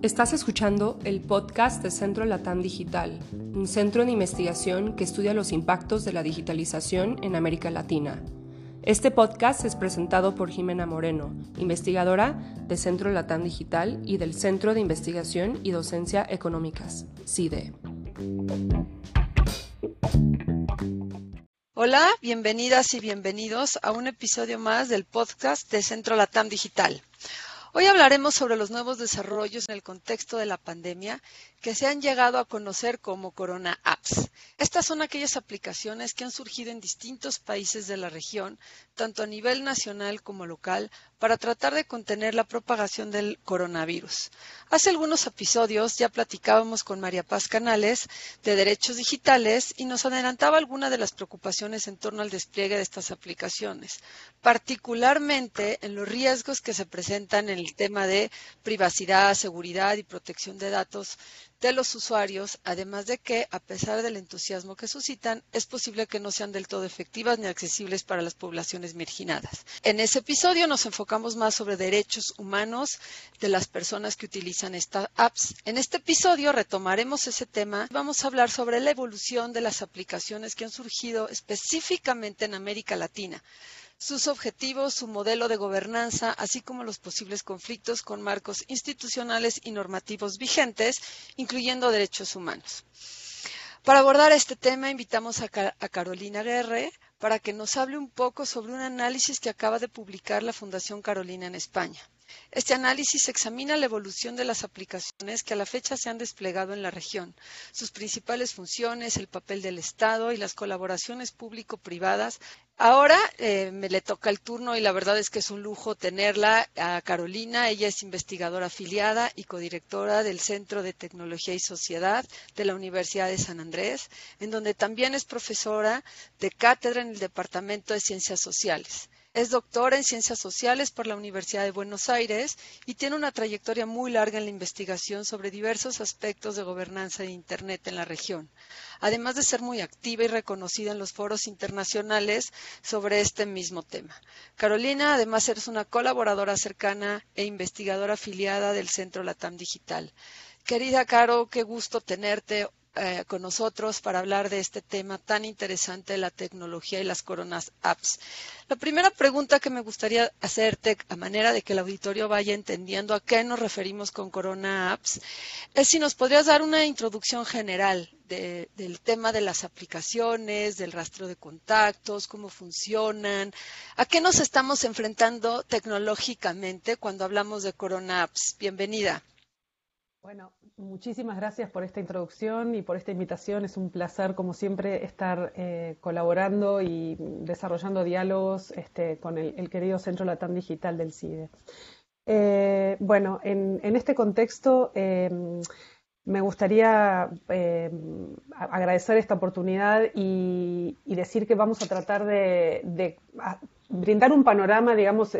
Estás escuchando el podcast de Centro Latam Digital, un centro de investigación que estudia los impactos de la digitalización en América Latina. Este podcast es presentado por Jimena Moreno, investigadora de Centro Latam Digital y del Centro de Investigación y Docencia Económicas, CIDE. Hola, bienvenidas y bienvenidos a un episodio más del podcast de Centro Latam Digital. Hoy hablaremos sobre los nuevos desarrollos en el contexto de la pandemia que se han llegado a conocer como Corona Apps. Estas son aquellas aplicaciones que han surgido en distintos países de la región, tanto a nivel nacional como local, para tratar de contener la propagación del coronavirus. Hace algunos episodios ya platicábamos con María Paz Canales de Derechos Digitales y nos adelantaba algunas de las preocupaciones en torno al despliegue de estas aplicaciones, particularmente en los riesgos que se presentan en el tema de privacidad, seguridad y protección de datos de los usuarios, además de que, a pesar del entusiasmo que suscitan, es posible que no sean del todo efectivas ni accesibles para las poblaciones marginadas. En ese episodio nos enfocamos más sobre derechos humanos de las personas que utilizan estas apps. En este episodio retomaremos ese tema. Vamos a hablar sobre la evolución de las aplicaciones que han surgido específicamente en América Latina sus objetivos, su modelo de gobernanza, así como los posibles conflictos con marcos institucionales y normativos vigentes, incluyendo derechos humanos. Para abordar este tema, invitamos a, Carolina Guerre para que nos hable un poco sobre un análisis que acaba de publicar la Fundación Carolina en España. Este análisis examina la evolución de las aplicaciones que a la fecha se han desplegado en la región, sus principales funciones, el papel del Estado y las colaboraciones público-privadas. Ahora eh, me le toca el turno y la verdad es que es un lujo tenerla a Carolina. Ella es investigadora afiliada y codirectora del Centro de Tecnología y Sociedad de la Universidad de San Andrés, en donde también es profesora de cátedra en el Departamento de Ciencias Sociales. Es doctora en Ciencias Sociales por la Universidad de Buenos Aires y tiene una trayectoria muy larga en la investigación sobre diversos aspectos de gobernanza de Internet en la región, además de ser muy activa y reconocida en los foros internacionales sobre este mismo tema. Carolina, además, eres una colaboradora cercana e investigadora afiliada del Centro Latam Digital. Querida Caro, qué gusto tenerte eh, con nosotros para hablar de este tema tan interesante de la tecnología y las coronas apps. La primera pregunta que me gustaría hacerte, a manera de que el auditorio vaya entendiendo a qué nos referimos con corona apps, es si nos podrías dar una introducción general del tema de las aplicaciones, del rastro de contactos, cómo funcionan, a qué nos estamos enfrentando tecnológicamente cuando hablamos de Corona Apps. Bienvenida. Bueno, muchísimas gracias por esta introducción y por esta invitación. Es un placer, como siempre, estar eh, colaborando y desarrollando diálogos este, con el, querido Centro Latam Digital del CIDE. Eh, bueno, en, este contexto em, me gustaría em, agradecer esta oportunidad y, decir que vamos a tratar de, brindar un panorama, digamos,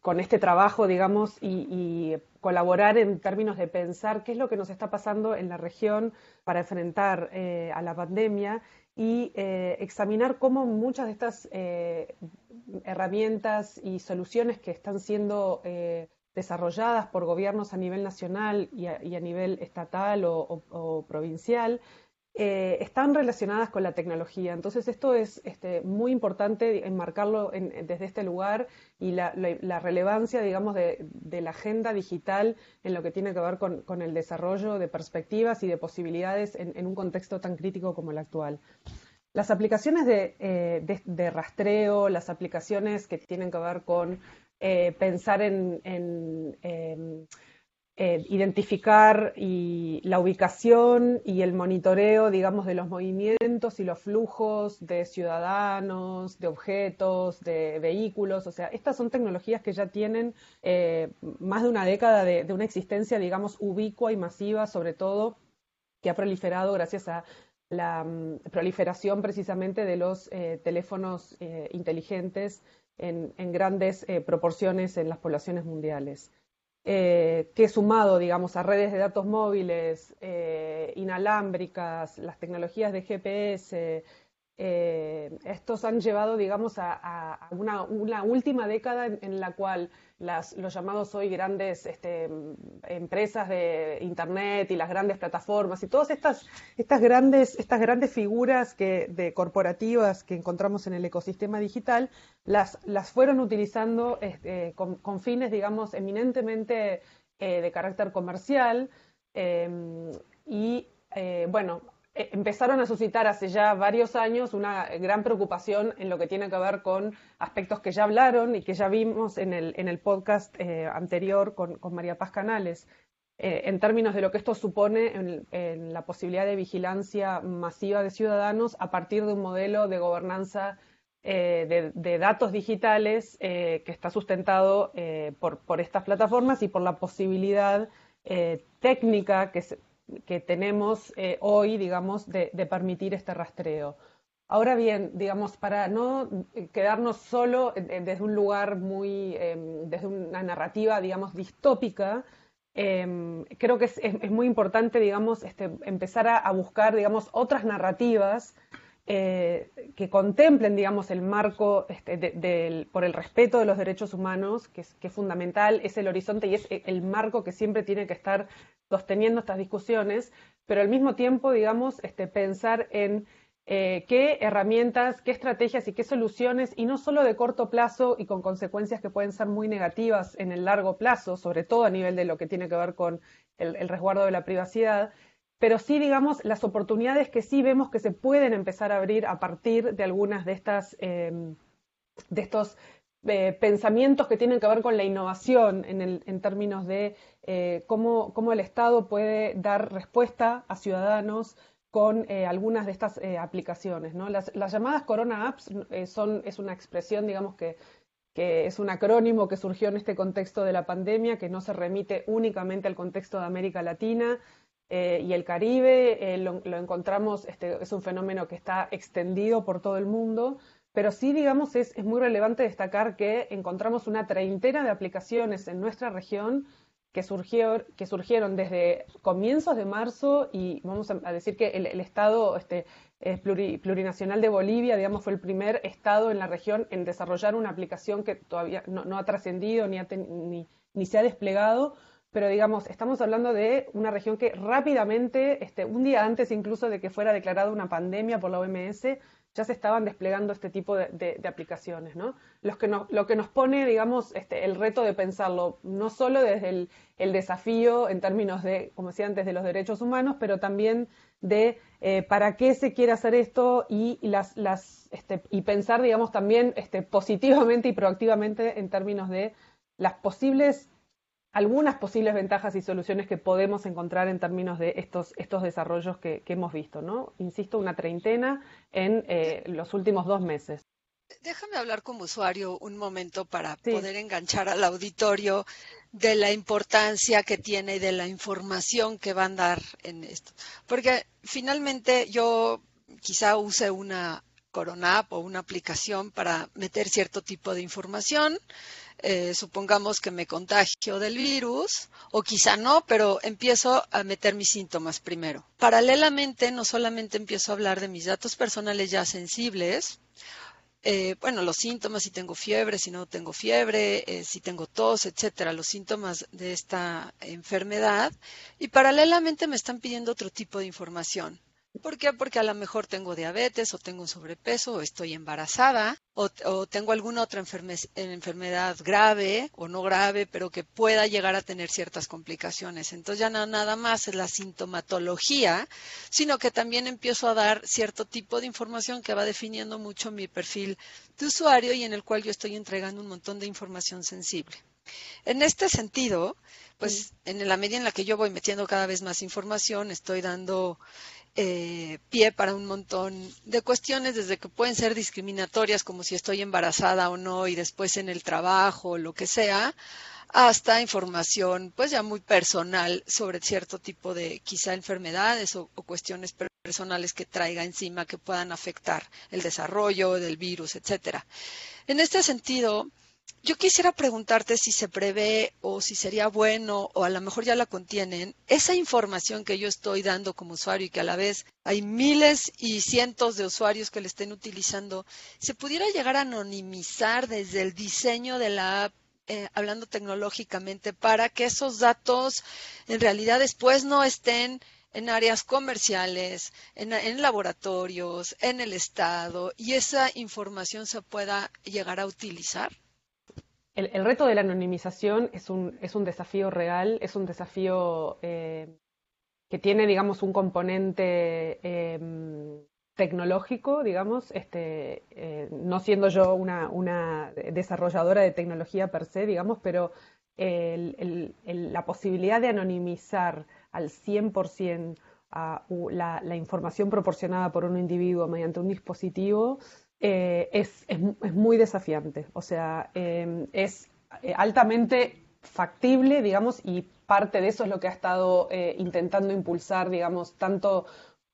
con este trabajo, digamos, y, colaborar en términos de pensar qué es lo que nos está pasando en la región para enfrentar eh, a la pandemia y eh, examinar cómo muchas de estas eh, herramientas y soluciones que están siendo desarrolladas por gobiernos a nivel nacional y a, nivel estatal o provincial eh, están relacionadas con la tecnología. Entonces, esto es este, muy importante enmarcarlo desde este lugar y la, relevancia, digamos, de, la agenda digital en lo que tiene que ver con, el desarrollo de perspectivas y de posibilidades en, un contexto tan crítico como el actual. Las aplicaciones de, eh, rastreo, las aplicaciones que tienen que ver con eh, pensar en eh, identificar y la ubicación y el monitoreo, digamos, de los movimientos y los flujos de ciudadanos, de objetos, de vehículos. O sea, estas son tecnologías que ya tienen eh, más de una década de, una existencia, digamos, ubicua y masiva, sobre todo, que ha proliferado gracias a la mm, proliferación precisamente de los eh, teléfonos inteligentes en grandes proporciones en las poblaciones mundiales. Eh, que sumado, digamos, a redes de datos móviles, eh, inalámbricas, las tecnologías de GPS, eh, estos han llevado, digamos, a, una, última década en, la cual las, los llamados hoy grandes este, empresas de Internet y las grandes plataformas y todas estas, estas, grandes, estas grandes figuras de corporativas que encontramos en el ecosistema digital, las, las fueron utilizando este, con, fines, digamos, eminentemente eh, de carácter comercial eh, y, bueno, empezaron a suscitar hace ya varios años una gran preocupación en lo que tiene que ver con aspectos que ya hablaron y que ya vimos en el, en el podcast eh, anterior con, María Paz Canales, eh, en términos de lo que esto supone en, la posibilidad de vigilancia masiva de ciudadanos a partir de un modelo de gobernanza de, datos digitales que está sustentado por, por, estas plataformas y por la posibilidad técnica que se, que tenemos eh, hoy, digamos, de, permitir este rastreo. Ahora bien, digamos, para no quedarnos solo desde un lugar muy, em, desde una narrativa, digamos, distópica, em, creo que es, muy importante, digamos, este, empezar a, buscar, digamos, otras narrativas eh, que contemplen, digamos, el marco este, por el respeto de los derechos humanos, que es, fundamental, es el horizonte y es el marco que siempre tiene que estar sosteniendo estas discusiones, pero al mismo tiempo, digamos, este, pensar en eh, qué herramientas, qué estrategias y qué soluciones, y no solo de corto plazo y con consecuencias que pueden ser muy negativas en el largo plazo, sobre todo a nivel de lo que tiene que ver con el, resguardo de la privacidad, pero sí, digamos, las oportunidades que sí vemos que se pueden empezar a abrir a partir de algunas de estas, em, de estos eh, pensamientos que tienen que ver con la innovación en, términos de eh, cómo, el Estado puede dar respuesta a ciudadanos con eh, algunas de estas aplicaciones. Las, llamadas Corona Apps son, es una expresión, digamos, que, es un acrónimo que surgió en este contexto de la pandemia, que no se remite únicamente al contexto de América Latina, y el Caribe, lo, encontramos, este, es un fenómeno que está extendido por todo el mundo, pero sí, digamos, es, muy relevante destacar que encontramos una treintena de aplicaciones en nuestra región que, que surgieron desde comienzos de marzo y vamos a, decir que el, Estado este, plurinacional de Bolivia, digamos, fue el primer Estado en la región en desarrollar una aplicación que todavía no, ha trascendido ni, ni, se ha desplegado, pero digamos, estamos hablando de una región que rápidamente, este, un día antes incluso de que fuera declarada una pandemia por la OMS, ya se estaban desplegando este tipo de, aplicaciones, ¿no? Los que lo que nos pone, digamos, este, el reto de pensarlo, no solo desde el, desafío en términos de, como decía antes, de los derechos humanos, pero también de eh, para qué se quiere hacer esto y, las, las, este, y pensar, digamos, también este, positivamente y proactivamente en términos de las posibles algunas posibles ventajas y soluciones que podemos encontrar en términos de estos, estos desarrollos que, hemos visto, ¿no? Insisto, una treintena en eh, los últimos dos meses. Déjame hablar como usuario un momento para poder enganchar al auditorio de la importancia que tiene y de la información que van a dar en esto. Porque finalmente yo quizá use una Corona App o una aplicación para meter cierto tipo de información eh, supongamos que me contagio del virus, o quizá no, pero empiezo a meter mis síntomas primero. Paralelamente, no solamente empiezo a hablar de mis datos personales ya sensibles, eh, bueno, los síntomas, si tengo fiebre, si no tengo fiebre, eh, si tengo tos, etcétera, los síntomas de esta enfermedad, y paralelamente me están pidiendo otro tipo de información. ¿Por qué? Porque a lo mejor tengo diabetes o tengo un sobrepeso o estoy embarazada o, tengo alguna otra enfermedad grave o no grave, pero que pueda llegar a tener ciertas complicaciones. Entonces ya no nada más es la sintomatología, sino que también empiezo a dar cierto tipo de información que va definiendo mucho mi perfil de usuario y en el cual yo estoy entregando un montón de información sensible. En este sentido, pues en la medida en la que yo voy metiendo cada vez más información, estoy dando eh, pie para un montón de cuestiones, desde que pueden ser discriminatorias, como si estoy embarazada o no, y después en el trabajo, lo que sea, hasta información pues ya muy personal sobre cierto tipo de quizá enfermedades o, o, cuestiones personales que traiga encima que puedan afectar el desarrollo del virus, etcétera. En este sentido, Yo quisiera preguntarte si se prevé o si sería bueno o a lo mejor ya la contienen, esa información que yo estoy dando como usuario y que a la vez hay miles y cientos de usuarios que le estén utilizando, ¿se pudiera llegar a anonimizar desde el diseño de la app eh, hablando tecnológicamente, para que esos datos en realidad después no estén en áreas comerciales, en, laboratorios, en el Estado, y esa información se pueda llegar a utilizar? El, reto de la anonimización es un, es un desafío real, es un desafío eh, que tiene, digamos, un componente em, tecnológico, digamos, este, eh, no siendo yo una, desarrolladora de tecnología per se, digamos, pero la posibilidad de anonimizar al 100% a, la, la, información proporcionada por un individuo mediante un dispositivo eh, es, muy desafiante. O sea, em, es eh, altamente factible, digamos, y parte de eso es lo que ha estado intentando impulsar, digamos, tanto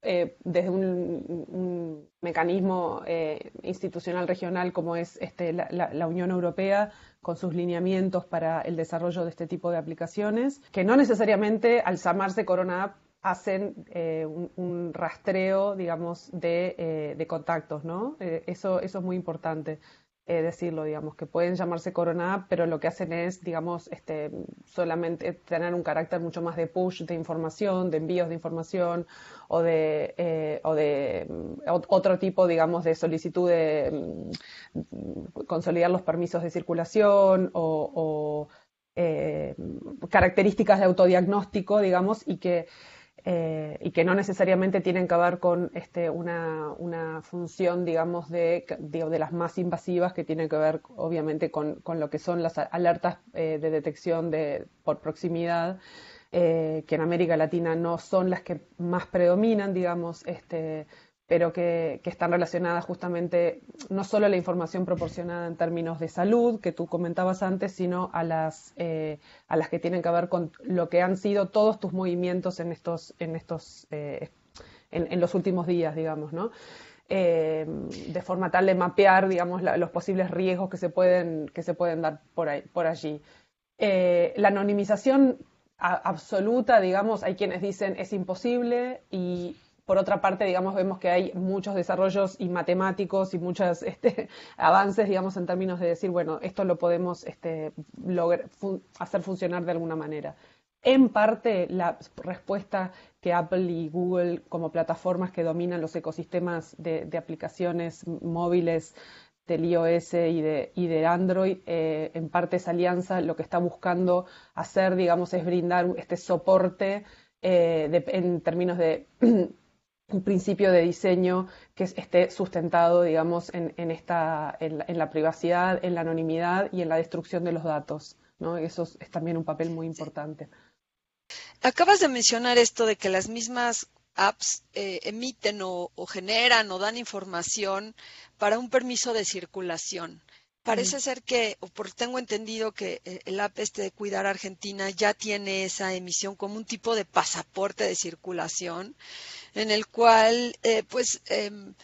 eh, desde un, mecanismo eh, institucional regional como es este, la, Unión Europea con sus lineamientos para el desarrollo de este tipo de aplicaciones, que no necesariamente al llamarse Corona App hacen eh, un, rastreo, digamos, de, de contactos, ¿no? eso, eso es muy importante. Eh, decirlo, digamos, que pueden llamarse Corona pero lo que hacen es, digamos, este, solamente tener un carácter mucho más de push de información, de envíos de información o de, eh, o de mm, otro tipo, digamos, de solicitud de mm, consolidar los permisos de circulación o, eh, características de autodiagnóstico, digamos, y que eh, y que no necesariamente tienen que ver con este, una, una, función, digamos, de, de, las más invasivas que tienen que ver, obviamente, con, con lo que son las alertas eh, de detección de, por proximidad, eh, que en América Latina no son las que más predominan, digamos, este, pero que, están relacionadas justamente no solo a la información proporcionada en términos de salud, que tú comentabas antes, sino a las, eh, a las que tienen que ver con lo que han sido todos tus movimientos en estos, en estos, eh, en, los últimos días, digamos, ¿no? Eh, de forma tal de mapear, digamos, los posibles riesgos que se pueden, que se pueden dar por, ahí, por allí. la anonimización absoluta, digamos, hay quienes dicen es imposible y por otra parte, digamos, vemos que hay muchos desarrollos y matemáticos y muchos este, avances, digamos, en términos de decir, bueno, esto lo podemos este, hacer funcionar de alguna manera. En parte, la respuesta que Apple y Google, como plataformas que dominan los ecosistemas de, aplicaciones móviles del iOS y de, Android, eh, en parte esa alianza lo que está buscando hacer, digamos, es brindar este soporte eh, en términos de un principio de diseño que esté sustentado, digamos, en, esta, en, la, privacidad, en la anonimidad y en la destrucción de los datos. ¿no? Eso es, también un papel muy importante. Acabas de mencionar esto de que las mismas apps eh, emiten o, generan o dan información para un permiso de circulación. Parece ser que, o por tengo entendido que eh, el app este de Cuidar Argentina ya tiene esa emisión como un tipo de pasaporte de circulación en el cual eh, pues em,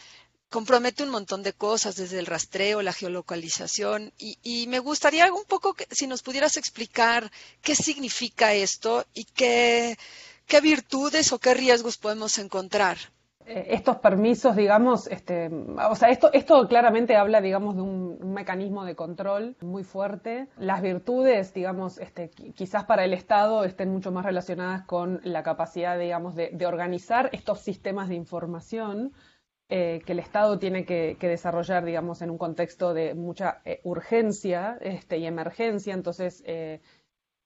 compromete un montón de cosas, desde el rastreo, la geolocalización, y, me gustaría un poco que, si nos pudieras explicar qué significa esto y qué virtudes o qué riesgos podemos encontrar. Eh, estos permisos, digamos, este, o sea, esto, esto claramente habla, digamos, de un, mecanismo de control muy fuerte. Las virtudes, digamos, este, quizás para el Estado estén mucho más relacionadas con la capacidad, digamos, de, organizar estos sistemas de información eh, que el Estado tiene que, desarrollar, digamos, en un contexto de mucha eh, urgencia este, y emergencia. Entonces,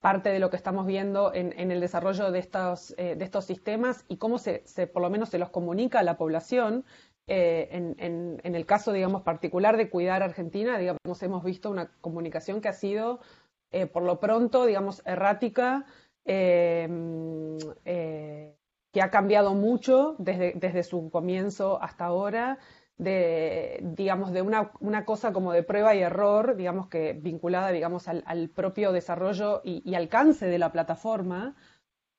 parte de lo que estamos viendo en, el desarrollo de estos, eh, de estos sistemas y cómo se, por lo menos se los comunica a la población. Eh, en, el caso, particular de Cuidar Argentina, digamos, hemos visto una comunicación que ha sido, eh, por lo pronto, digamos, errática, que ha cambiado mucho desde su comienzo hasta ahora de, digamos, de una, una, cosa como de prueba y error, digamos que vinculada, digamos, al, propio desarrollo y, alcance de la plataforma,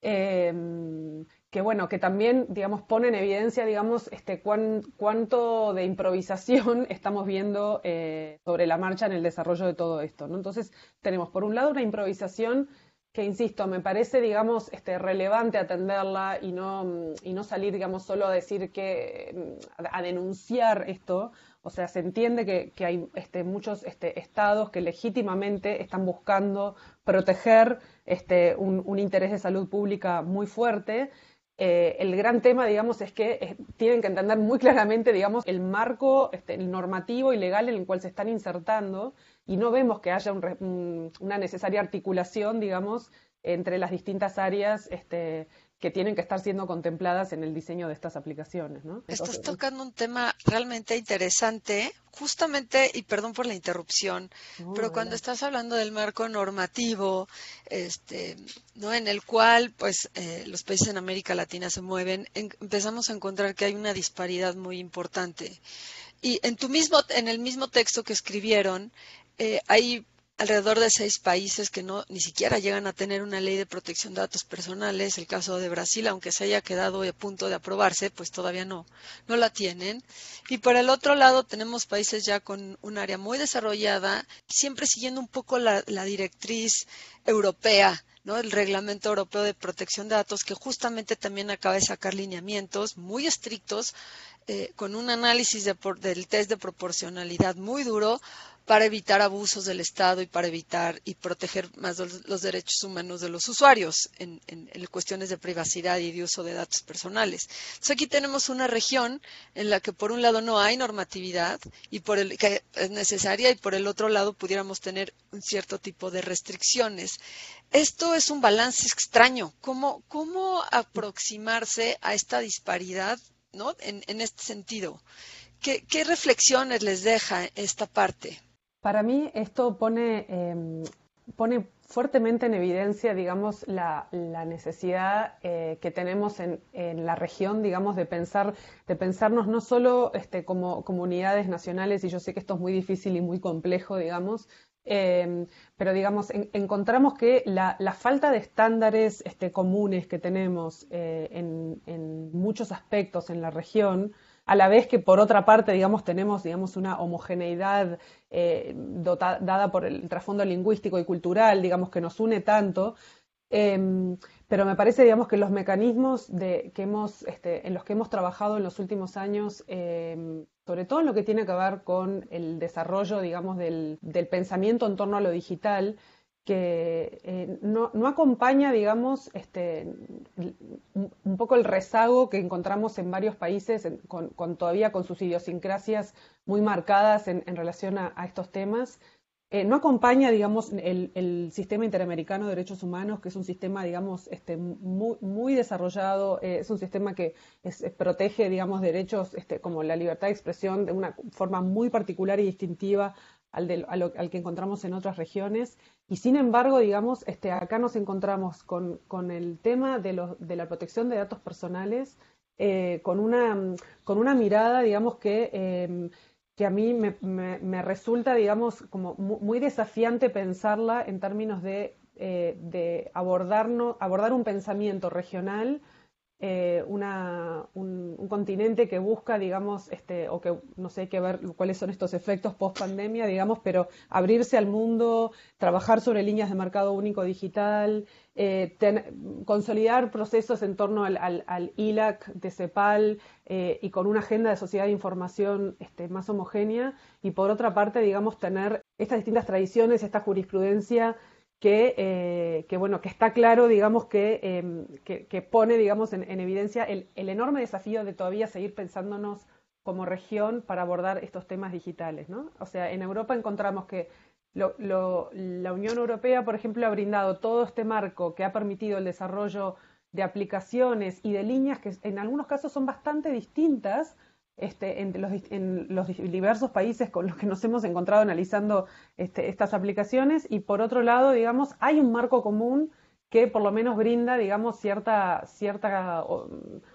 em, que bueno, que también, digamos, pone en evidencia, digamos, este, cuánto de improvisación estamos viendo eh, sobre la marcha en el desarrollo de todo esto, ¿no? Entonces, tenemos por un lado una improvisación que, insisto, me parece, digamos, este, relevante atenderla y no, y no salir, digamos, solo a decir que, a denunciar esto, o sea, se entiende que, hay este, muchos este, estados que legítimamente están buscando proteger este, un, interés de salud pública muy fuerte. Eh, el gran tema, digamos, es que eh, tienen que entender muy claramente, digamos, el marco este, normativo y legal en el cual se están insertando y no vemos que haya una necesaria articulación, digamos, entre las distintas áreas este, que tienen que estar siendo contempladas en el diseño de estas aplicaciones. ¿no? Estás tocando un tema realmente interesante, justamente, y perdón por la interrupción, pero cuando estás hablando del marco normativo, este, ¿no? en el cual pues eh, los países en América Latina se mueven, empezamos a encontrar que hay una disparidad muy importante. Y en tu mismo, en el mismo texto que escribieron, eh, hay alrededor de seis países que no ni siquiera llegan a tener una ley de protección de datos personales. El caso de Brasil, aunque se haya quedado a punto de aprobarse, pues todavía no, no la tienen. Y por el otro lado tenemos países ya con un área muy desarrollada, siempre siguiendo un poco la, directriz europea. ¿no? el Reglamento Europeo de Protección de Datos, que justamente también acaba de sacar lineamientos muy estrictos, eh, con un análisis del test de proporcionalidad muy duro para evitar abusos del Estado y para evitar y proteger más los, derechos humanos de los usuarios en, cuestiones de privacidad y de uso de datos personales. Entonces aquí tenemos una región en la que por un lado no hay normatividad y por el que es necesaria y por el otro lado pudiéramos tener un cierto tipo de restricciones. Esto es un balance extraño. ¿Cómo, cómo aproximarse a esta disparidad ¿no? en, este sentido? ¿Qué reflexiones les deja esta parte? Para mí esto pone, em, pone fuertemente en evidencia, digamos, la, necesidad eh, que tenemos en, la región, digamos, de pensar, de pensarnos no solo este, como comunidades nacionales, y yo sé que esto es muy difícil y muy complejo, digamos, em, pero digamos, encontramos que la, falta de estándares este, comunes que tenemos eh, en, muchos aspectos en la región, a la vez que por otra parte, digamos, tenemos, digamos, una homogeneidad eh, dada por el trasfondo lingüístico y cultural, digamos, que nos une tanto, em, pero me parece, digamos, que los mecanismos de, que hemos, este, en los que hemos trabajado en los últimos años, em, sobre todo en lo que tiene que ver con el desarrollo, digamos, del, del pensamiento en torno a lo digital, que eh, no, acompaña, digamos, este, un poco el rezago que encontramos en varios países, con, todavía con sus idiosincrasias muy marcadas en, relación a, estos temas. Eh, no acompaña, digamos, el, sistema interamericano de derechos humanos, que es un sistema, digamos, este, muy, desarrollado, eh, es un sistema que protege, digamos, derechos este, como la libertad de expresión de una forma muy particular y distintiva al, que encontramos en otras regiones. Y sin embargo, digamos, este, acá nos encontramos con, el tema de, la protección de datos personales, eh, con, una, mirada, digamos, que, em, que a mí me, resulta, digamos, como muy desafiante pensarla en términos de, eh, abordar un pensamiento regional eh, una, un, continente que busca, digamos, este, o que no sé, hay que ver cuáles son estos efectos post pandemia, digamos, pero abrirse al mundo, trabajar sobre líneas de mercado único digital, eh, consolidar procesos en torno al, al, ILAC de CEPAL eh, y con una agenda de sociedad de información este, más homogénea, y por otra parte, digamos, tener estas distintas tradiciones, esta jurisprudencia que, eh, bueno, que está claro, digamos, que, em, que, pone, digamos, en, evidencia el, enorme desafío de todavía seguir pensándonos como región para abordar estos temas digitales, ¿no? O sea, en Europa encontramos que la Unión Europea, por ejemplo, ha brindado todo este marco que ha permitido el desarrollo de aplicaciones y de líneas que en algunos casos son bastante distintas este, en, los, diversos países con los que nos hemos encontrado analizando este, estas aplicaciones y por otro lado, digamos, hay un marco común que por lo menos brinda, digamos, cierta, cierta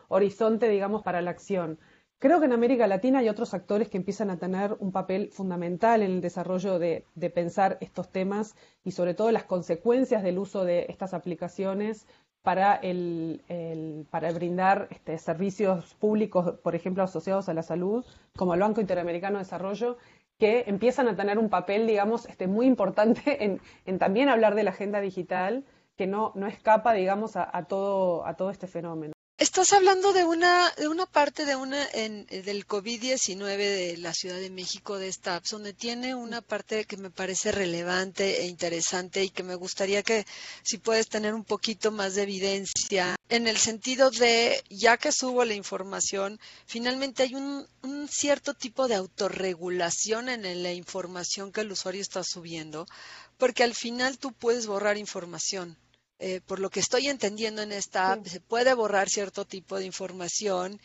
horizonte, digamos, para la acción. Creo que en América Latina hay otros actores que empiezan a tener un papel fundamental en el desarrollo de, pensar estos temas y sobre todo las consecuencias del uso de estas aplicaciones para, el, para brindar este, servicios públicos, por ejemplo, asociados a la salud, como el Banco Interamericano de Desarrollo, que empiezan a tener un papel, digamos, este, muy importante en, también hablar de la agenda digital, que no, no escapa, digamos, a, todo, a todo este fenómeno. Estás hablando de una, de una parte de una en, del COVID-19 de la Ciudad de México, de esta apps, donde tiene una parte que me parece relevante e interesante y que me gustaría que si puedes tener un poquito más de evidencia en el sentido de, ya que subo la información, finalmente hay un, un cierto tipo de autorregulación en la información que el usuario está subiendo, porque al final tú puedes borrar información eh, por lo que estoy entendiendo en esta app, se puede borrar cierto tipo de información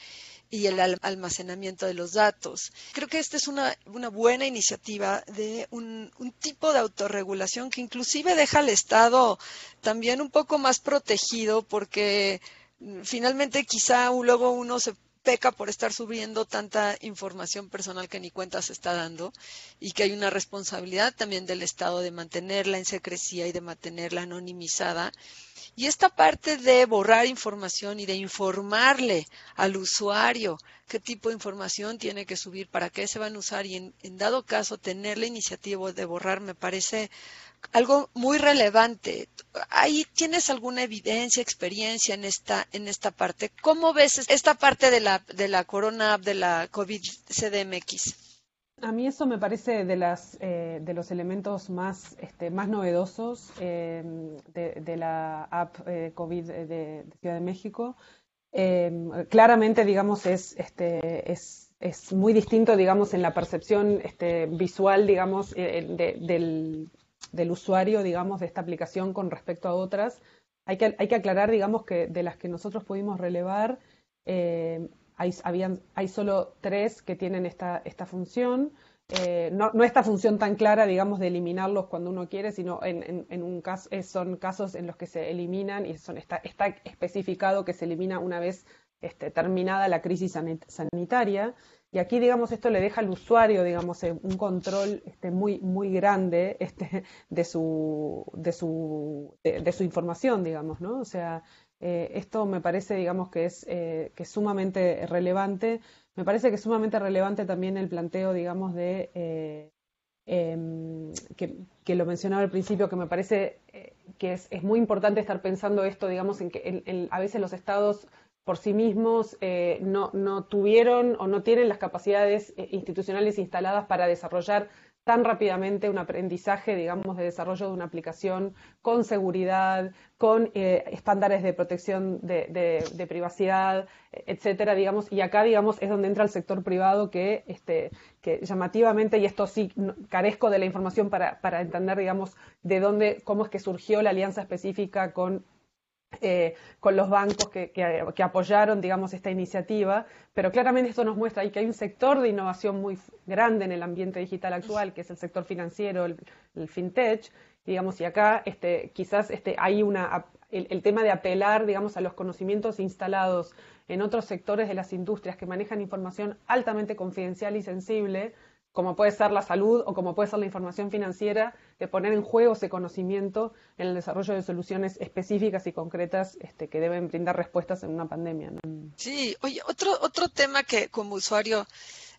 y el almacenamiento de los datos. Creo que esta es una, buena iniciativa de un, un, tipo de autorregulación que inclusive deja al Estado también un poco más protegido porque mm, finalmente quizá luego uno se peca por estar subiendo tanta información personal que ni cuenta se está dando y que hay una responsabilidad también del Estado de mantenerla en secrecía y de mantenerla anonimizada. Y esta parte de borrar información y de informarle al usuario qué tipo de información tiene que subir, para qué se van a usar y en, en dado caso tener la iniciativa de borrar me parece algo muy relevante. ¿Ahí tienes alguna evidencia, experiencia en esta, en esta parte? ¿Cómo ves esta parte de la, de la corona de la COVID-CDMX? A mí eso me parece de, las, eh, de los elementos más, este, más novedosos em, de, la app eh, COVID de, Ciudad de México. Em, claramente, digamos, es, este, es, es, muy distinto, digamos, en la percepción este, visual, digamos, eh, del, del usuario, digamos, de esta aplicación con respecto a otras. Hay que, hay que aclarar, digamos, que de las que nosotros pudimos relevar, eh, hay, solo tres que tienen esta, esta función. Eh, no, no, esta función tan clara, digamos, de eliminarlos cuando uno quiere, sino en, en, un caso, eh, son casos en los que se eliminan y son, está, está especificado que se elimina una vez este, terminada la crisis sanitaria. Y aquí, digamos, esto le deja al usuario, digamos, eh, un control este, muy, muy grande este, de, su, de, su, de, su información, digamos, ¿no? O sea, eh, esto me parece, digamos, que es, eh, que sumamente relevante. Me parece que es sumamente relevante también el planteo, digamos, de... Em, que, que, lo mencionaba al principio, que me parece que es, es, muy importante estar pensando esto, digamos, en que a veces los estados por sí mismos eh, no, no, tuvieron o no tienen las capacidades eh, institucionales instaladas para desarrollar tan rápidamente un aprendizaje, digamos, de desarrollo de una aplicación con seguridad, con eh, estándares de protección de, privacidad, etcétera, digamos, y acá, digamos, es donde entra el sector privado que, este, que llamativamente, y esto sí carezco de la información para, para entender, digamos, de dónde, cómo es que surgió la alianza específica con eh, con los bancos que, apoyaron, digamos, esta iniciativa, pero claramente esto nos muestra que hay un sector de innovación muy grande en el ambiente digital actual, que es el sector financiero, el, fintech, digamos, y acá este, quizás este, hay una, el, tema de apelar, digamos, a los conocimientos instalados en otros sectores de las industrias que manejan información altamente confidencial y sensible, como puede ser la salud o como puede ser la información financiera, de poner en juego ese conocimiento en el desarrollo de soluciones específicas y concretas este, que deben brindar respuestas en una pandemia. Sí, oye, otro, otro tema que como usuario,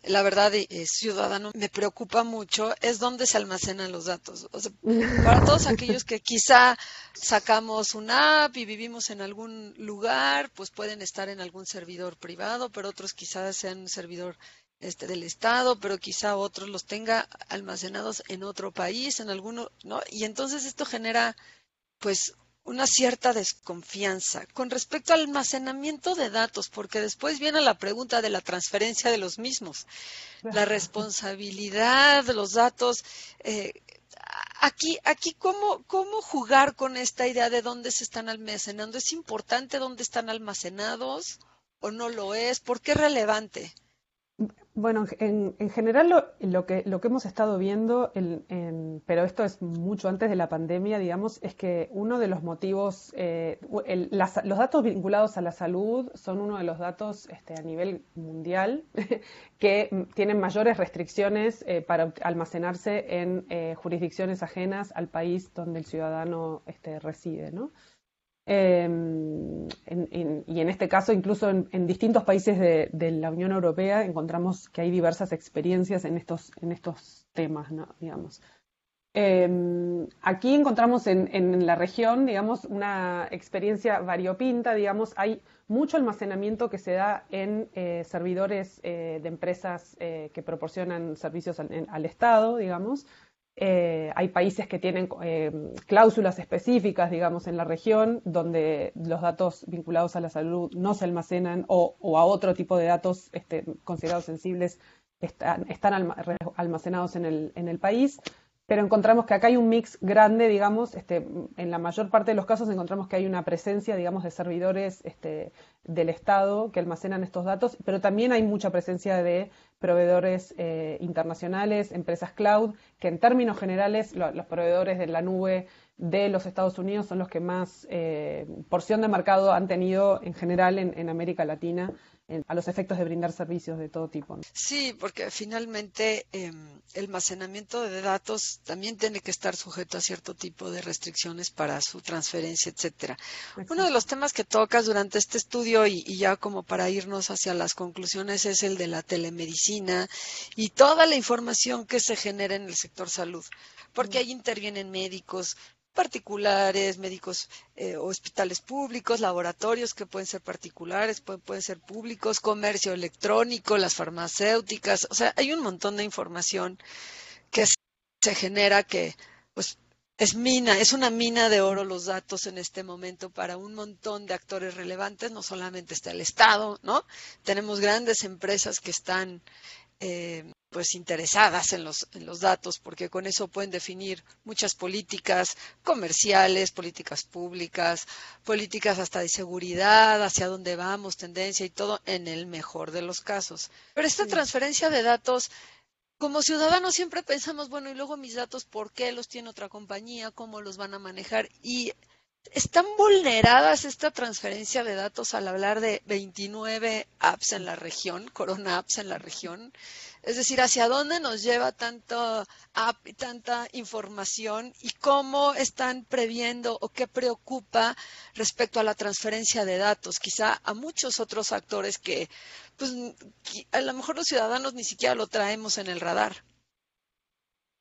la verdad, eh, ciudadano, me preocupa mucho es dónde se almacenan los datos. para todos aquellos que quizá sacamos una app y vivimos en algún lugar, pues pueden estar en algún servidor privado, pero otros quizás sean un servidor este, del Estado, pero quizá otros los tenga almacenados en otro país, en alguno, ¿no? Y entonces esto genera, pues, una cierta desconfianza con respecto al almacenamiento de datos, porque después viene la pregunta de la transferencia de los mismos, la responsabilidad de los datos. Eh, aquí, aquí ¿cómo, ¿cómo jugar con esta idea de dónde se están almacenando? ¿Es importante dónde están almacenados o no lo es? ¿Por qué es relevante? Bueno, en, general lo, que, lo que hemos estado viendo, pero esto es mucho antes de la pandemia, digamos, es que uno de los motivos, eh, los datos vinculados a la salud son uno de los datos este, a nivel mundial que tienen mayores restricciones eh, para almacenarse en eh, jurisdicciones ajenas al país donde el ciudadano este, reside, ¿no? Em, y en este caso, incluso en, distintos países de, la Unión Europea, encontramos que hay diversas experiencias en estos, en estos temas, ¿no? digamos. Em, aquí encontramos en, la región, digamos, una experiencia variopinta, digamos, hay mucho almacenamiento que se da en eh, servidores eh, de empresas eh, que proporcionan servicios al Estado, digamos, eh, hay países que tienen eh, cláusulas específicas, digamos, en la región, donde los datos vinculados a la salud no se almacenan o, a otro tipo de datos este, considerados sensibles están, almacenados en el, en el país pero encontramos que acá hay un mix grande, digamos, este, en la mayor parte de los casos encontramos que hay una presencia, digamos, de servidores este, del Estado que almacenan estos datos, pero también hay mucha presencia de proveedores eh, internacionales, empresas cloud, que en términos generales los proveedores de la nube de los Estados Unidos son los que más eh, porción de mercado han tenido en general en América Latina a los efectos de brindar servicios de todo tipo. Sí, porque finalmente em, el almacenamiento de datos también tiene que estar sujeto a cierto tipo de restricciones para su transferencia, etcétera. Uno de los temas que tocas durante este estudio y, y, ya como para irnos hacia las conclusiones es el de la telemedicina y toda la información que se genera en el sector salud, porque ahí intervienen médicos, particulares, médicos eh, hospitales públicos, laboratorios que pueden ser particulares, pueden, ser públicos, comercio electrónico, las farmacéuticas, o sea, hay un montón de información que se genera que pues es mina, es una mina de oro los datos en este momento para un montón de actores relevantes, no solamente está el Estado, ¿no? Tenemos grandes empresas que están eh, pues interesadas en los, en los datos, porque con eso pueden definir muchas políticas comerciales, políticas públicas, políticas hasta de seguridad, hacia dónde vamos, tendencia y todo, en el mejor de los casos. Pero esta transferencia de datos, como ciudadanos siempre pensamos, bueno, y luego mis datos, ¿por qué los tiene otra compañía? ¿Cómo los van a manejar? Y están vulneradas esta transferencia de datos al hablar de 29 apps en la región, Corona Apps en la región. Es decir, hacia dónde nos lleva tanto app y tanta información y cómo están previendo o qué preocupa respecto a la transferencia de datos, quizá a muchos otros actores que, pues, a lo mejor los ciudadanos ni siquiera lo traemos en el radar.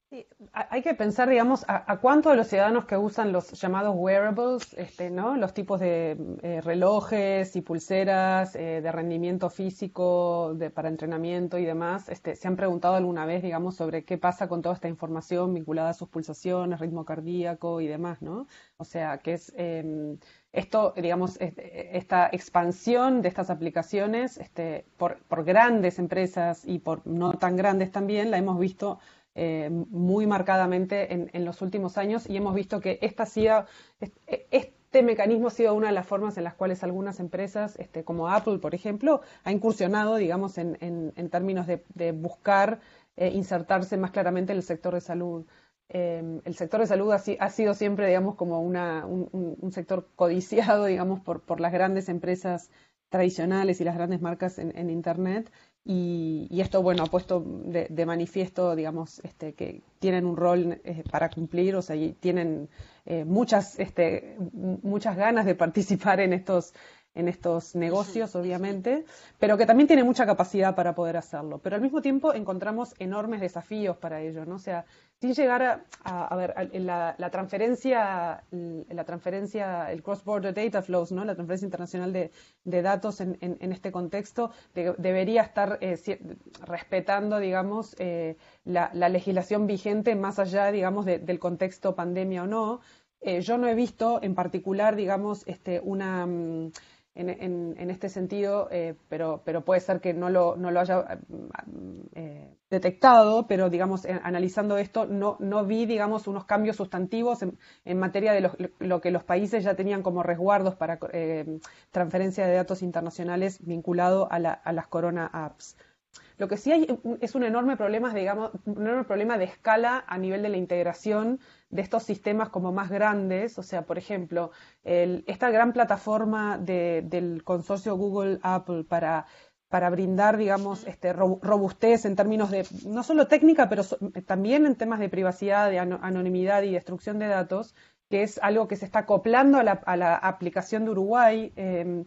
Sí, hay que pensar, digamos, a, cuántos de los ciudadanos que usan los llamados wearables, este, ¿no? los tipos de eh, relojes y pulseras eh, de rendimiento físico de, para entrenamiento y demás, este, se han preguntado alguna vez, digamos, sobre qué pasa con toda esta información vinculada a sus pulsaciones, ritmo cardíaco y demás, ¿no? O sea, que es em, esto, digamos, esta expansión de estas aplicaciones este, por grandes empresas y por no tan grandes también, la hemos visto eh, muy marcadamente en, los últimos años y hemos visto que esta este mecanismo ha sido una de las formas en las cuales algunas empresas, este, como Apple, por ejemplo, ha incursionado, digamos, en, términos de, buscar eh, insertarse más claramente en el sector de salud. Eh, el sector de salud ha, sido siempre, digamos, como una, un, sector codiciado, digamos, por, por las grandes empresas tradicionales y las grandes marcas en, Internet. Y, esto, bueno, ha puesto de, manifiesto, digamos, este, que tienen un rol eh, para cumplir, o sea, y tienen eh, muchas, este, muchas ganas de participar en estos, en estos negocios, obviamente, pero que también tiene mucha capacidad para poder hacerlo. Pero al mismo tiempo encontramos enormes desafíos para ello, ¿no? O sea, sin llegar a, ver, la, transferencia, la transferencia, el cross-border data flows, ¿no? La transferencia internacional de, datos en, este contexto debería estar eh, respetando, digamos, eh, la, legislación vigente más allá, digamos, del contexto pandemia o no. Eh, yo no he visto en particular, digamos, este, una... Mm, en, este sentido, eh, pero, pero puede ser que no lo, no lo haya eh, detectado, pero digamos, analizando esto, no, no vi, digamos, unos cambios sustantivos en, materia de lo que los países ya tenían como resguardos para eh, transferencia de datos internacionales vinculado a, a las Corona Apps. Lo que sí hay es un enorme problema, digamos, un enorme problema de escala a nivel de la integración de estos sistemas como más grandes. O sea, por ejemplo, esta gran plataforma del consorcio Google Apple para para brindar, digamos, este, robustez en términos de, no solo técnica, pero también en temas de privacidad, de anonimidad y destrucción de datos, que es algo que se está acoplando a la, aplicación de Uruguay. Em,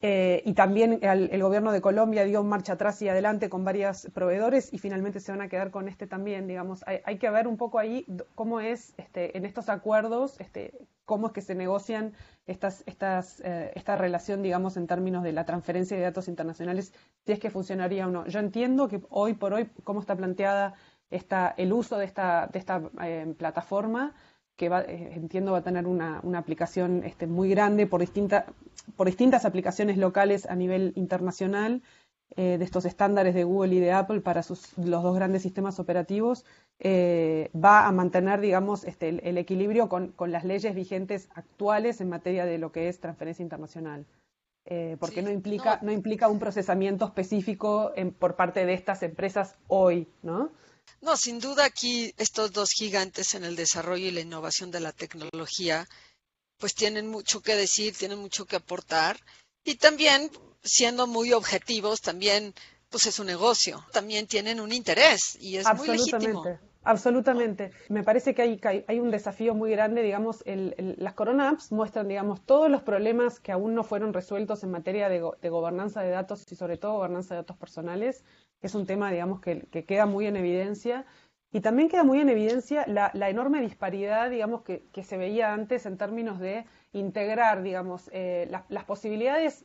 eh, y también el, gobierno de Colombia dio marcha atrás y adelante con varios proveedores y finalmente se van a quedar con este también, digamos. Hay, que ver un poco ahí cómo es este, en estos acuerdos, este, cómo es que se negocian estas, estas, eh, esta relación, digamos, en términos de la transferencia de datos internacionales, si es que funcionaría o no. Yo entiendo que hoy por hoy, cómo está planteada esta, el uso de esta, de esta eh, plataforma, que eh, entiendo va a tener una, aplicación este, muy grande por, por distintas aplicaciones locales a nivel internacional eh, de estos estándares de Google y de Apple para sus, los dos grandes sistemas operativos, eh, va a mantener, digamos, este, el, equilibrio con, las leyes vigentes actuales en materia de lo que es transferencia internacional. porque no implica, no. implica un procesamiento específico por parte de estas empresas hoy, ¿no? No, sin duda aquí estos dos gigantes en el desarrollo y la innovación de la tecnología, pues tienen mucho que decir, tienen mucho que aportar y también, siendo muy objetivos, también pues es un negocio, también tienen un interés y es muy legítimo. Absolutamente. Me parece que hay, hay, un desafío muy grande, digamos, las Corona Apps muestran, digamos, todos los problemas que aún no fueron resueltos en materia de, de gobernanza de datos y sobre todo gobernanza de datos personales es un tema, digamos, que, queda muy en evidencia. Y también queda muy en evidencia la, enorme disparidad, digamos, que, se veía antes en términos de integrar, digamos, eh, las posibilidades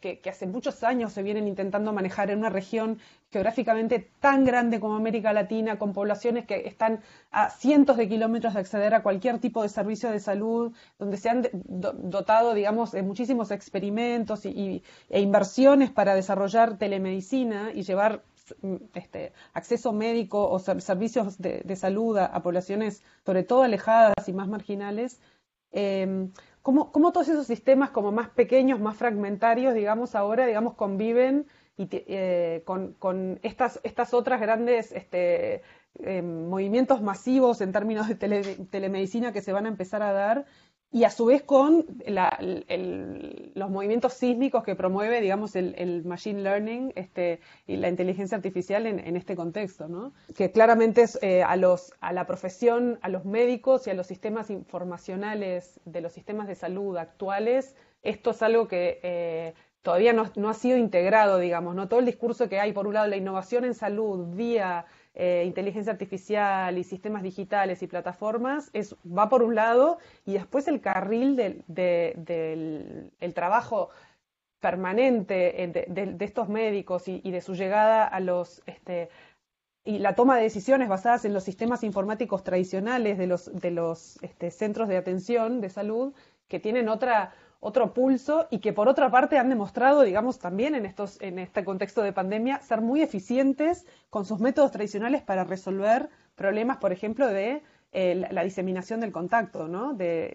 que, hace muchos años se vienen intentando manejar en una región geográficamente tan grande como América Latina, con poblaciones que están a cientos de kilómetros de acceder a cualquier tipo de servicio de salud, donde se han dotado, digamos, de muchísimos experimentos e inversiones para desarrollar telemedicina y llevar este, acceso médico o servicios de, salud a, poblaciones sobre todo alejadas y más marginales, eh, ¿cómo, todos esos sistemas como más pequeños, más fragmentarios, digamos, ahora, digamos, conviven y eh, con, estas, estas otras grandes este, eh, movimientos masivos en términos de telemedicina que se van a empezar a dar y a su vez con los movimientos sísmicos que promueve, digamos, el, machine learning este, y la inteligencia artificial en, este contexto, ¿no? Que claramente es, eh, a, la profesión, a los médicos y a los sistemas informacionales de los sistemas de salud actuales, esto es algo que eh, todavía no, no, ha sido integrado, digamos, ¿no? Todo el discurso que hay, por un lado, la innovación en salud vía eh, inteligencia artificial y sistemas digitales y plataformas es, va por un lado y después el carril del, trabajo permanente de, estos médicos y, de su llegada a los este, y la toma de decisiones basadas en los sistemas informáticos tradicionales de los, de los este, centros de atención de salud que tienen otra, otro pulso y que por otra parte han demostrado, digamos, también en, estos, en este contexto de pandemia, ser muy eficientes con sus métodos tradicionales para resolver problemas, por ejemplo, de eh, la, diseminación del contacto, ¿no? De,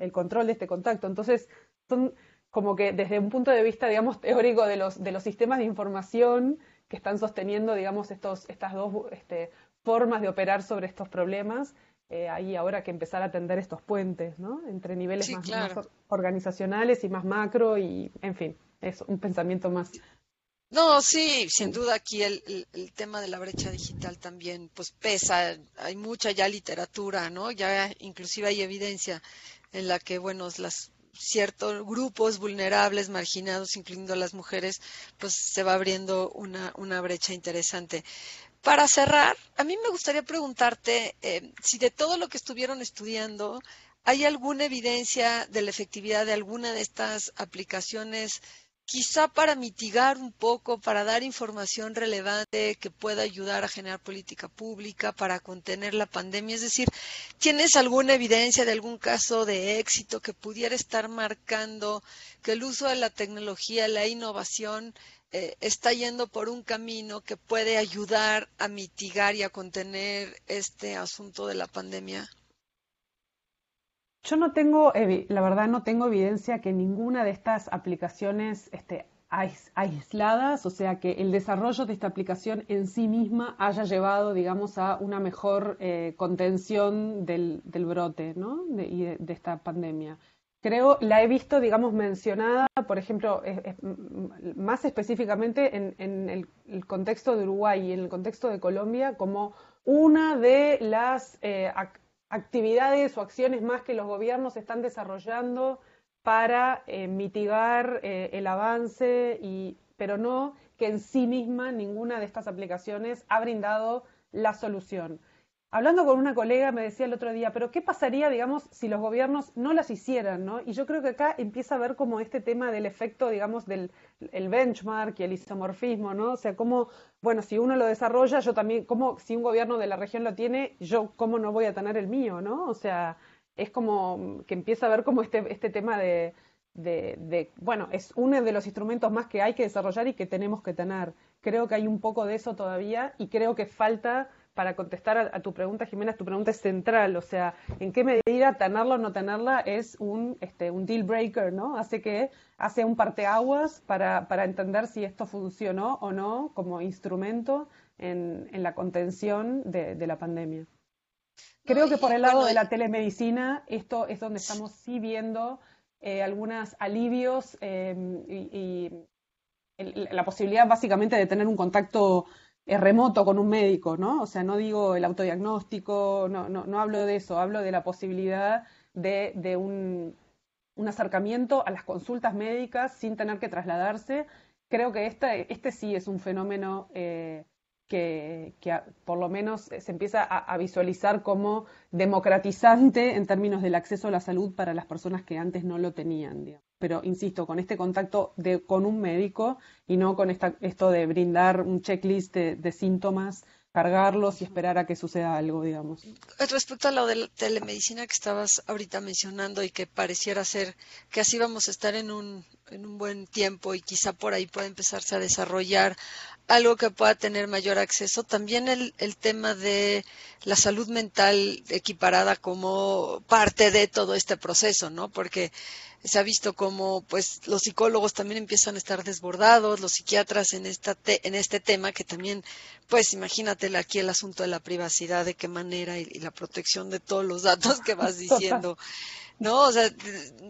el control de este contacto. Entonces, son como que desde un punto de vista, digamos, teórico de los, de los sistemas de información que están sosteniendo, digamos, estos, estas dos este, formas de operar sobre estos problemas, eh, ahí ahora que empezar a atender estos puentes, ¿no? Entre niveles más, organizacionales y más macro y, en fin, es un pensamiento más. No, sí, sin duda aquí el, tema de la brecha digital también pues pesa, hay mucha ya literatura, ¿no? Ya inclusive hay evidencia en la que, bueno, las ciertos grupos vulnerables, marginados, incluyendo las mujeres, pues se va abriendo una, una brecha interesante. Para cerrar, a mí me gustaría preguntarte eh, si de todo lo que estuvieron estudiando, ¿hay alguna evidencia de la efectividad de alguna de estas aplicaciones, quizá para mitigar un poco, para dar información relevante que pueda ayudar a generar política pública, para contener la pandemia? Es decir, ¿tienes alguna evidencia de algún caso de éxito que pudiera estar marcando que el uso de la tecnología, la innovación, eh, está yendo por un camino que puede ayudar a mitigar y a contener este asunto de la pandemia? Yo no tengo, la verdad no tengo evidencia que ninguna de estas aplicaciones esté aisladas, o sea, que el desarrollo de esta aplicación en sí misma haya llevado, digamos, a una mejor eh, contención del, brote ¿no? de, esta pandemia creo, la he visto, digamos, mencionada, por ejemplo, más específicamente en, el, contexto de Uruguay y en el contexto de Colombia, como una de las eh, actividades o acciones más que los gobiernos están desarrollando para eh, mitigar eh, el avance, y, pero no que en sí misma ninguna de estas aplicaciones ha brindado la solución. Hablando con una colega me decía el otro día, pero ¿qué pasaría, digamos, si los gobiernos no las hicieran, ¿no? Y yo creo que acá empieza a ver como este tema del efecto, digamos, del el benchmark y el isomorfismo, ¿no? O sea, cómo, bueno, si uno lo desarrolla, yo también, como si un gobierno de la región lo tiene, yo cómo no voy a tener el mío, ¿no? O sea, es como que empieza a ver como este, este tema de, de, bueno, es uno de los instrumentos más que hay que desarrollar y que tenemos que tener. Creo que hay un poco de eso todavía y creo que falta para contestar a, tu pregunta, Jimena, tu pregunta es central, o sea, en qué medida tenerla o no tenerla es un, este, un deal breaker, ¿no? Hace que hace un parteaguas para, para entender si esto funcionó o no como instrumento en, en la contención de, de, la pandemia. Creo que por el lado de la telemedicina, esto es donde estamos sí viendo eh, algunos alivios eh, y, y la posibilidad básicamente de tener un contacto remoto con un médico, ¿no? O sea, no digo el autodiagnóstico, no, no, no hablo de eso, hablo de la posibilidad de, de un, un, acercamiento a las consultas médicas sin tener que trasladarse. Creo que este, este sí es un fenómeno eh, que, por lo menos se empieza a, visualizar como democratizante en términos del acceso a la salud para las personas que antes no lo tenían. Pero insisto, con este contacto con un médico y no con esta, esto de brindar un checklist de síntomas cargarlos y esperar a que suceda algo, digamos. Respecto a lo de la telemedicina que estabas ahorita mencionando y que pareciera ser que así vamos a estar en un, en un buen tiempo y quizá por ahí pueda empezarse a desarrollar algo que pueda tener mayor acceso. También el, el tema de la salud mental equiparada como parte de todo este proceso, ¿no? Porque se ha visto como pues los psicólogos también empiezan a estar desbordados, los psiquiatras en esta te, en este tema que también pues imagínate aquí el asunto de la privacidad, de qué manera y, y la protección de todos los datos que vas diciendo. ¿no? O sea,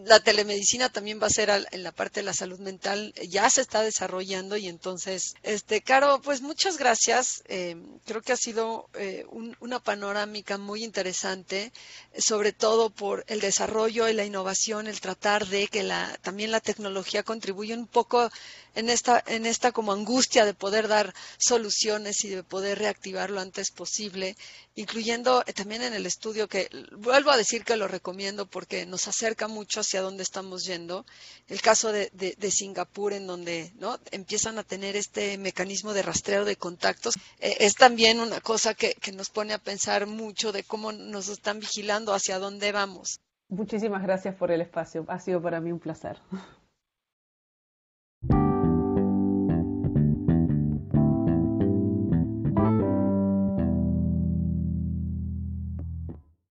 la telemedicina también va a ser en la parte de la salud mental, ya se está desarrollando y entonces, este, Caro, pues muchas gracias. Eh, creo que ha sido eh, un, una panorámica muy interesante, sobre todo por el desarrollo y la innovación, el tratar de que la, también la tecnología contribuye un poco en esta, en esta como angustia de poder dar soluciones y de poder reactivar lo antes posible, incluyendo eh, también en el estudio que vuelvo a decir que lo recomiendo porque nos acerca mucho hacia dónde estamos yendo. El caso de, Singapur, en donde ¿no? empiezan a tener este mecanismo de rastreo de contactos, eh, es también una cosa que, que nos pone a pensar mucho de cómo nos están vigilando hacia dónde vamos. Muchísimas gracias por el espacio. Ha sido para mí un placer.